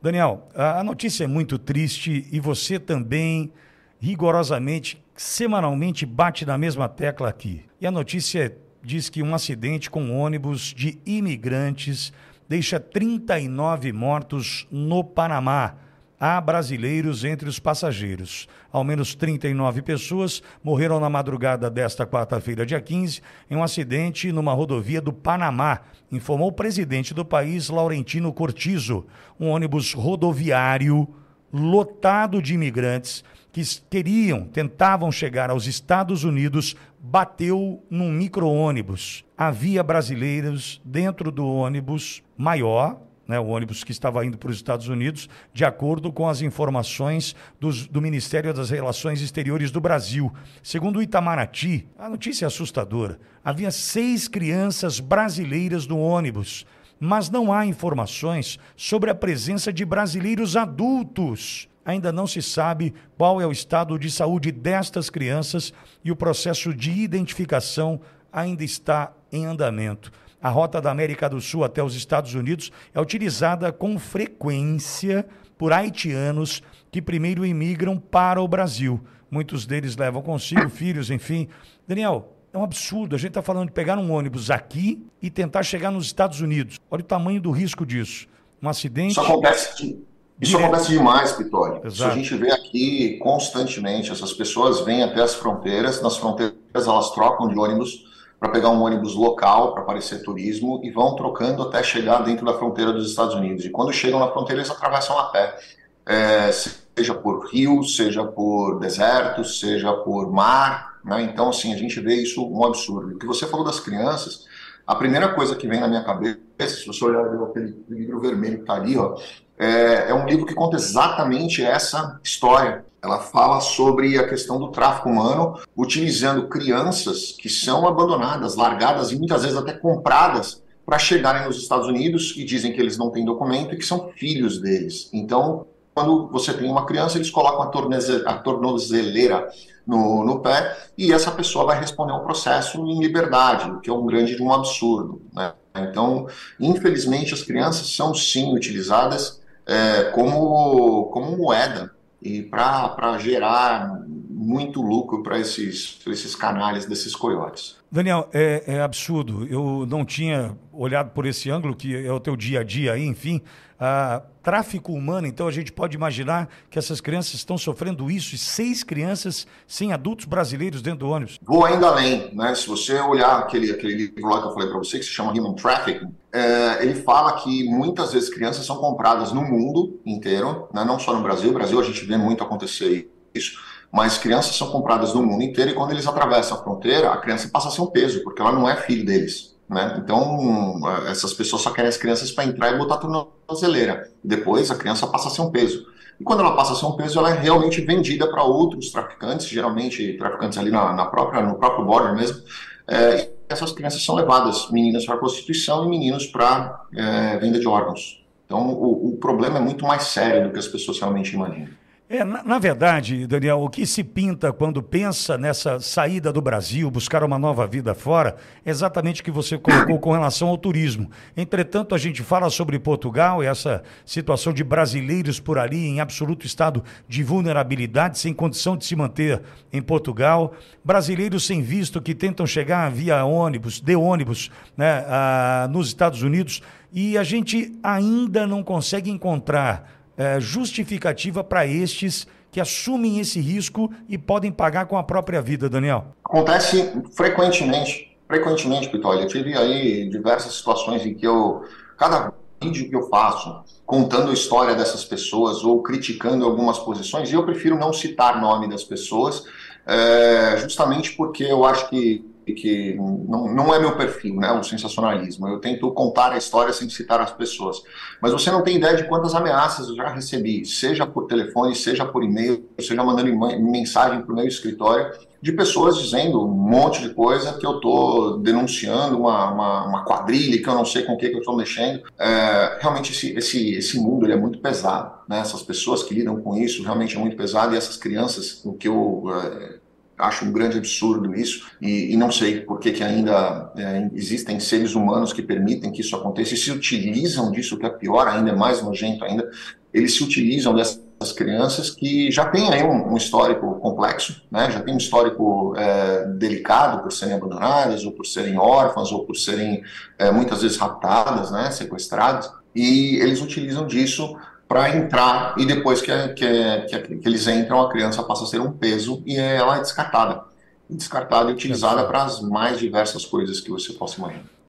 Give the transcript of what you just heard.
Daniel, a notícia é muito triste e você também, rigorosamente, semanalmente, bate na mesma tecla aqui. E a notícia diz que um acidente com um ônibus de imigrantes deixa 39 mortos no Panamá há brasileiros entre os passageiros. Ao menos 39 pessoas morreram na madrugada desta quarta-feira, dia 15, em um acidente numa rodovia do Panamá, informou o presidente do país, Laurentino Cortizo. Um ônibus rodoviário lotado de imigrantes que queriam, tentavam chegar aos Estados Unidos, bateu num micro-ônibus. Havia brasileiros dentro do ônibus maior, né, o ônibus que estava indo para os Estados Unidos, de acordo com as informações dos, do Ministério das Relações Exteriores do Brasil. Segundo o Itamaraty, a notícia é assustadora. Havia seis crianças brasileiras no ônibus, mas não há informações sobre a presença de brasileiros adultos. Ainda não se sabe qual é o estado de saúde destas crianças e o processo de identificação ainda está em andamento a rota da América do Sul até os Estados Unidos é utilizada com frequência por haitianos que primeiro imigram para o Brasil. Muitos deles levam consigo filhos, enfim. Daniel, é um absurdo. A gente está falando de pegar um ônibus aqui e tentar chegar nos Estados Unidos. Olha o tamanho do risco disso. Um acidente. Isso acontece, isso acontece demais, Pitório. Isso a gente vê aqui constantemente. Essas pessoas vêm até as fronteiras, nas fronteiras elas trocam de ônibus para pegar um ônibus local para parecer turismo e vão trocando até chegar dentro da fronteira dos Estados Unidos. E quando chegam na fronteira, eles atravessam a pé, é, seja por rio, seja por deserto, seja por mar. Né? Então, assim, a gente vê isso um absurdo. O que você falou das crianças, a primeira coisa que vem na minha cabeça, se você olhar aquele livro vermelho que está ali, ó, é, é um livro que conta exatamente essa história ela fala sobre a questão do tráfico humano, utilizando crianças que são abandonadas, largadas e muitas vezes até compradas para chegarem nos Estados Unidos e dizem que eles não têm documento e que são filhos deles. Então, quando você tem uma criança, eles colocam a, tornozeleira no, no, pé e essa pessoa vai responder ao processo em liberdade, o que é um grande um absurdo. Né? Então, infelizmente, as crianças são sim utilizadas é, como, como moeda e para gerar muito lucro para esses, esses canais desses coiotes. Daniel, é, é, absurdo. Eu não tinha olhado por esse ângulo, que é o teu dia a dia aí, enfim. Ah, tráfico humano, então a gente pode imaginar que essas crianças estão sofrendo isso, e seis crianças sem adultos brasileiros dentro do ônibus. Vou ainda além, né? Se você olhar aquele, aquele livro lá que eu falei para você, que se chama Human Trafficking, é, ele fala que muitas vezes crianças são compradas no mundo inteiro, né? não só no Brasil. No Brasil a gente vê muito acontecer isso mas crianças são compradas no mundo inteiro e quando eles atravessam a fronteira, a criança passa a ser um peso, porque ela não é filho deles. Né? Então, essas pessoas só querem as crianças para entrar e botar tudo na tornozeleira. Depois, a criança passa a ser um peso. E quando ela passa a ser um peso, ela é realmente vendida para outros traficantes, geralmente traficantes ali na, na, própria, no próprio border mesmo. É, e essas crianças são levadas, meninas para prostituição e meninos para é, venda de órgãos. Então, o, o problema é muito mais sério do que as pessoas realmente imaginam. É, na, na, verdade, Daniel, o que se pinta quando pensa nessa saída do Brasil, buscar uma nova vida fora, é exatamente o que você colocou com relação ao turismo. Entretanto, a gente fala sobre Portugal e essa situação de brasileiros por ali em absoluto estado de vulnerabilidade, sem condição de se manter em Portugal, brasileiros sem visto que tentam chegar via ônibus, de ônibus, né, a, nos Estados Unidos, e a gente ainda não consegue encontrar é, justificativa para estes que assumem esse risco e podem pagar com a própria vida, Daniel? Acontece frequentemente, frequentemente, Pitoli. Eu tive aí diversas situações em que eu, cada vídeo que eu faço contando a história dessas pessoas ou criticando algumas posições, e eu prefiro não citar nome das pessoas, é, justamente porque eu acho que que não, não é meu perfil, né, o sensacionalismo. Eu tento contar a história sem citar as pessoas. Mas você não tem ideia de quantas ameaças eu já recebi, seja por telefone, seja por e-mail, seja mandando mensagem para o meu escritório, de pessoas dizendo um monte de coisa que eu estou denunciando, uma, uma, uma, quadrilha que eu não sei com o que, que eu estou mexendo. É, realmente esse, esse, esse mundo ele é muito pesado. Né? Essas pessoas que lidam com isso realmente é muito pesado e essas crianças, o que eu... É, acho um grande absurdo isso, e, e não sei por que, ainda é, existem seres humanos que permitem que isso aconteça e se utilizam disso, que é pior ainda, é mais nojento ainda, eles se utilizam dessas crianças que já têm aí um, um histórico complexo, né? já tem um histórico é, delicado por serem abandonadas, ou por serem órfãs, ou por serem é, muitas vezes raptadas, né? sequestradas, e eles utilizam disso para entrar e depois que, que, que, que, eles entram, a criança passa a ser um peso e ela é descartada. Descartada e utilizada para as mais diversas coisas que você possa imaginar.